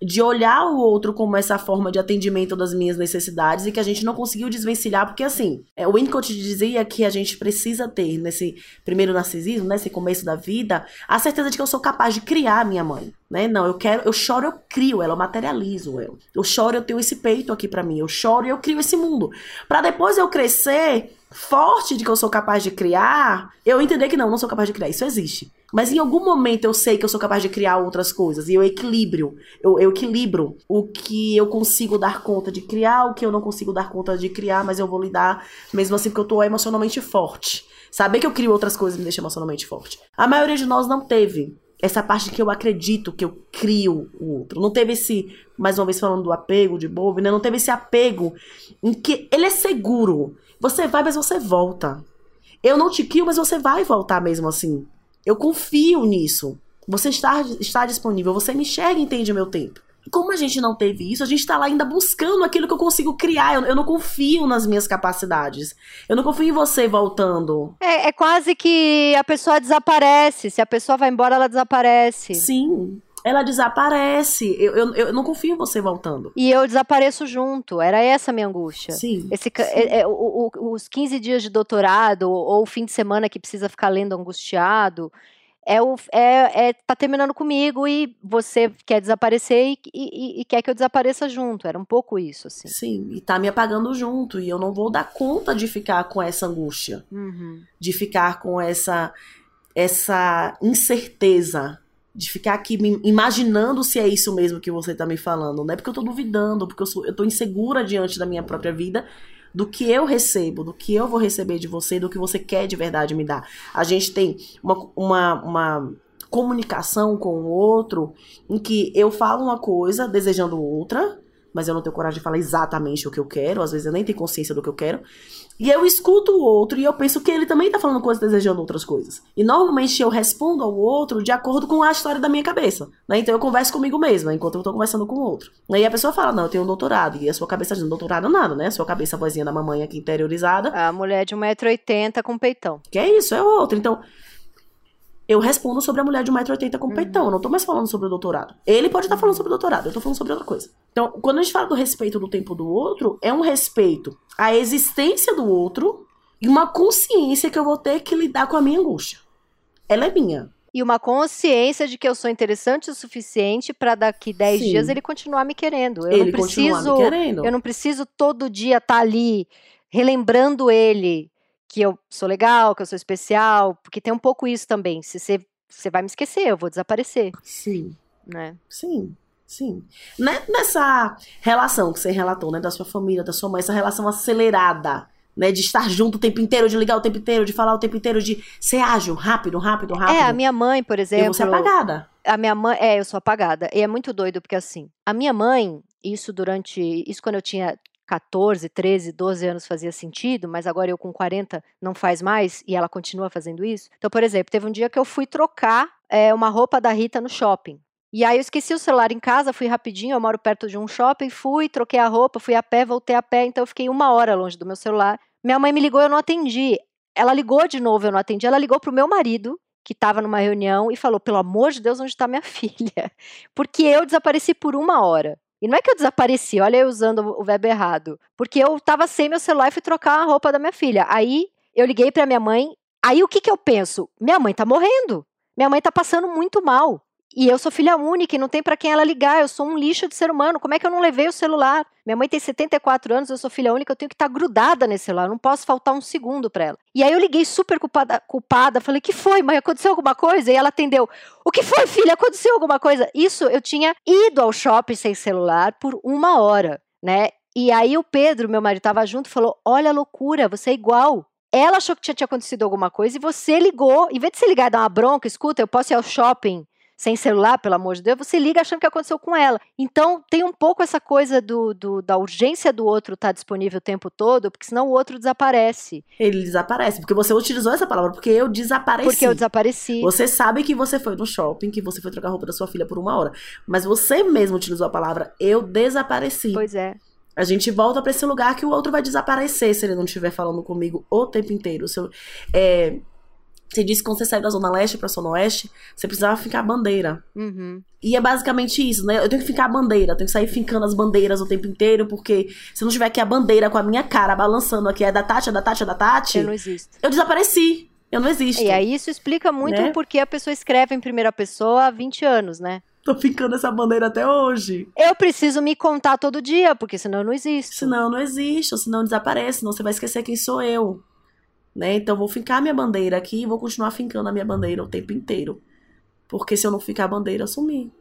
B: de olhar o outro como essa forma de atendimento das minhas necessidades e que a gente não conseguiu desvencilhar, porque assim, é, o Winnicott dizia que a gente precisa ter, nesse primeiro narcisismo, nesse começo da vida, a certeza de que eu sou capaz de criar minha mãe. Né? Não, eu quero, eu choro, eu crio ela, eu materializo ela. Eu choro, eu tenho esse peito aqui para mim. Eu choro e eu crio esse mundo. para depois eu crescer forte de que eu sou capaz de criar, eu entender que não, não sou capaz de criar. Isso existe. Mas em algum momento eu sei que eu sou capaz de criar outras coisas. E eu equilibro. Eu, eu equilibro o que eu consigo dar conta de criar, o que eu não consigo dar conta de criar, mas eu vou lidar mesmo assim porque eu tô emocionalmente forte. Saber que eu crio outras coisas me deixa emocionalmente forte. A maioria de nós não teve essa parte que eu acredito que eu crio o outro. Não teve esse, mais uma vez falando do apego de Bob, né? Não teve esse apego em que ele é seguro. Você vai, mas você volta. Eu não te crio, mas você vai voltar mesmo assim. Eu confio nisso. Você está, está disponível, você me enxerga e entende o meu tempo. Como a gente não teve isso, a gente está lá ainda buscando aquilo que eu consigo criar. Eu, eu, não confio nas minhas capacidades. Eu não confio em você voltando.
A: É, é quase que a pessoa desaparece. Se a pessoa vai embora, ela desaparece.
B: Sim ela desaparece. Eu, eu, eu, não confio em você voltando.
A: E eu desapareço junto. Era essa a minha angústia.
B: Sim.
A: Esse,
B: sim.
A: É, é, o, o, os 15 dias de doutorado, ou o fim de semana que precisa ficar lendo angustiado, é o é, é tá terminando comigo e você quer desaparecer e, e, e, quer que eu desapareça junto. Era um pouco isso, assim.
B: Sim, e tá me apagando junto. E eu não vou dar conta de ficar com essa angústia.
A: Uhum.
B: De ficar com essa, essa incerteza. De ficar aqui me imaginando se é isso mesmo que você tá me falando. Não é porque eu tô duvidando, porque eu, sou, eu tô insegura diante da minha própria vida do que eu recebo, do que eu vou receber de você, do que você quer de verdade me dar. A gente tem uma, uma, uma comunicação com o outro em que eu falo uma coisa desejando outra, mas eu não tenho coragem de falar exatamente o que eu quero, às vezes eu nem tenho consciência do que eu quero. E eu escuto o outro e eu penso que ele também tá falando coisas desejando outras coisas. E normalmente eu respondo ao outro de acordo com a história da minha cabeça. Né? Então eu converso comigo mesma enquanto eu tô conversando com o outro. Aí a pessoa fala: Não, eu tenho um doutorado. E a sua cabeça diz: Doutorado nada, né? A sua cabeça, a vozinha da mamãe aqui interiorizada.
A: A mulher de 1,80m com peitão.
B: Que é isso, é outro. Então eu respondo sobre a mulher de 1,80m com uhum. peitão. Eu não tô mais falando sobre o doutorado. Ele pode estar tá falando sobre o doutorado, eu tô falando sobre outra coisa. Então, quando a gente fala do respeito do tempo do outro, é um respeito à existência do outro e uma consciência que eu vou ter que lidar com a minha angústia. Ela é minha.
A: e uma consciência de que eu sou interessante o suficiente para daqui 10
B: Sim.
A: dias ele continuar me querendo. Eu
B: ele
A: não preciso, eu não preciso todo dia estar ali relembrando ele que eu sou legal, que eu sou especial, porque tem um pouco isso também. Se você você vai me esquecer, eu vou desaparecer,
B: Sim,
A: né?
B: sim, sim. Né- Nessa relação que você relatou, né, da sua família, da sua mãe, essa relação acelerada, né, de estar junto o tempo inteiro, de ligar o tempo inteiro, de falar o tempo inteiro, de ser ágil, rápido, rápido, rápido.
A: É, a minha mãe, por
B: E
A: exemplo,
B: você é apagada.
A: a minha mãe, é, eu sou apagada. E é muito doido porque assim, a minha mãe, isso durante, isso quando eu tinha 14, 13, 12 anos fazia sentido, mas agora eu com 40 não faz mais e ela continua fazendo isso. Então, por exemplo, teve um dia que eu fui trocar é, uma roupa da Rita no shopping. E aí eu esqueci o celular em casa, fui rapidinho, eu moro perto de um shopping, fui, troquei a roupa, fui a pé, voltei a pé, então eu fiquei uma hora longe do meu celular. Minha mãe me ligou, eu não atendi. Ela ligou de novo, eu não atendi. Ela ligou pro meu marido, que estava numa reunião, e falou: pelo amor de Deus, onde está minha <laughs> filha? Porque eu desapareci por uma hora. E não é que eu desapareci, olha eu usando o verbo errado. Porque eu estava sem meu celular e fui trocar a roupa da minha filha. Aí eu liguei para minha mãe. Aí o que, que eu penso? Minha mãe tá morrendo. Minha mãe tá passando muito mal. E eu sou filha única e não tem para quem ela ligar. Eu sou um lixo de ser humano. Como é que eu não levei o celular? Minha mãe tem 74 anos, eu sou filha única, eu tenho que estar grudada nesse celular. eu Não posso faltar um segundo para ela. E aí eu liguei super culpada, culpada. Falei: "Que foi, mãe? Aconteceu alguma coisa?" E ela atendeu: "O que foi, filha? Aconteceu alguma coisa?" Isso eu tinha ido ao shopping sem celular por uma hora, né? E aí o Pedro, meu marido, estava junto falou: Olha a loucura, você é igual. Ela achou que tinha, tinha acontecido alguma coisa e você ligou. Em vez de você ligar e dar uma bronca, escuta, eu posso ir ao shopping sem celular, pelo amor de Deus, você liga achando que aconteceu com ela. Então tem um pouco essa coisa do, do- da urgência do outro estar disponível o tempo todo, porque senão o outro desaparece.
B: Ele desaparece. Porque você utilizou essa palavra, porque eu desapareci.
A: Porque eu desapareci.
B: Você sabe que você foi no shopping, que você foi trocar roupa da sua filha por uma hora. Mas você mesmo utilizou a palavra eu desapareci.
A: Pois é.
B: A gente volta pra esse lugar que o outro vai desaparecer se ele não estiver falando comigo o tempo inteiro. Se eu- é, você disse que quando você saiu da Zona Leste pra Zona Oeste, você precisava ficar bandeira.
A: Uhum.
B: E é basicamente isso, né? Eu tenho que ficar a bandeira, eu tenho que sair fincando as bandeiras o tempo inteiro, porque se não tiver aqui a bandeira com a minha cara balançando aqui, é da Tati, é da Tati, é da Tati,
A: Eu não existo.
B: eu desapareci. Eu não existo.
A: E aí isso explica muito
B: Né?
A: o porquê a pessoa escreve em primeira pessoa há 20 anos, né?
B: Tô fincando essa bandeira até hoje.
A: Eu preciso me contar todo dia, porque senão eu não existo.
B: Senão eu não existo, senão desaparece, senão você vai esquecer quem sou eu. Né? Então vou fincar minha bandeira aqui e vou continuar fincando a minha bandeira o tempo inteiro. Porque se eu não ficar a bandeira, eu sumi.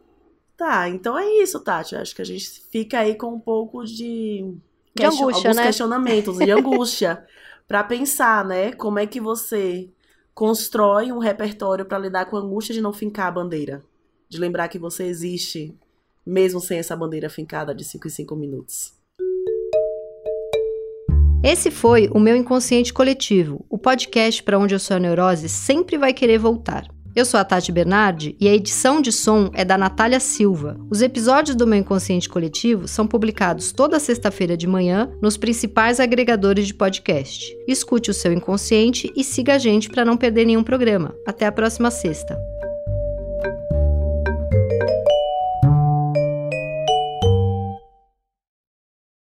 B: Tá, então é isso, Tati. Acho que a gente fica aí com um pouco de,
A: De
B: question-
A: angústia,
B: alguns
A: né?
B: questionamentos de angústia <laughs> Pra pensar, né? Como é que você constrói um repertório pra lidar com a angústia de não fincar a bandeira, de lembrar que você existe mesmo sem essa bandeira fincada de 5 em 5 minutos.
A: Esse foi o meu inconsciente coletivo, o podcast para onde a neurose sempre vai querer voltar. Eu sou a Tati Bernardi e a edição de som é da Natália Silva. Os episódios do meu inconsciente coletivo são publicados toda sexta-feira de manhã nos principais agregadores de podcast. Escute o seu inconsciente e siga a gente para não perder nenhum programa. Até a próxima sexta.